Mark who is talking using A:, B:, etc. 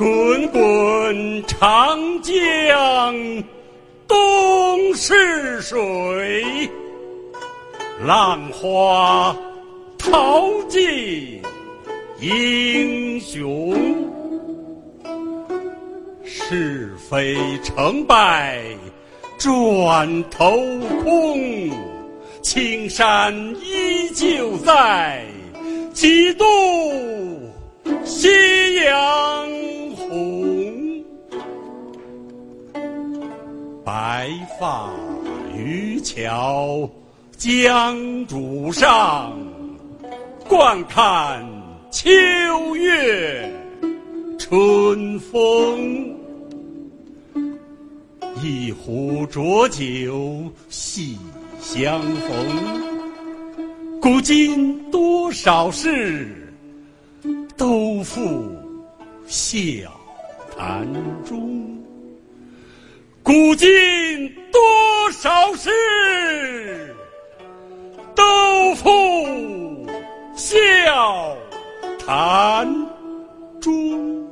A: 滚滚长江东逝水，浪花淘尽英雄。是非成败转头空，青山依旧在，几度白发渔樵江渚上，惯看秋月春风。一壶浊酒喜相逢，古今多少事，都付笑谈中。古今多少事，都付笑谈中。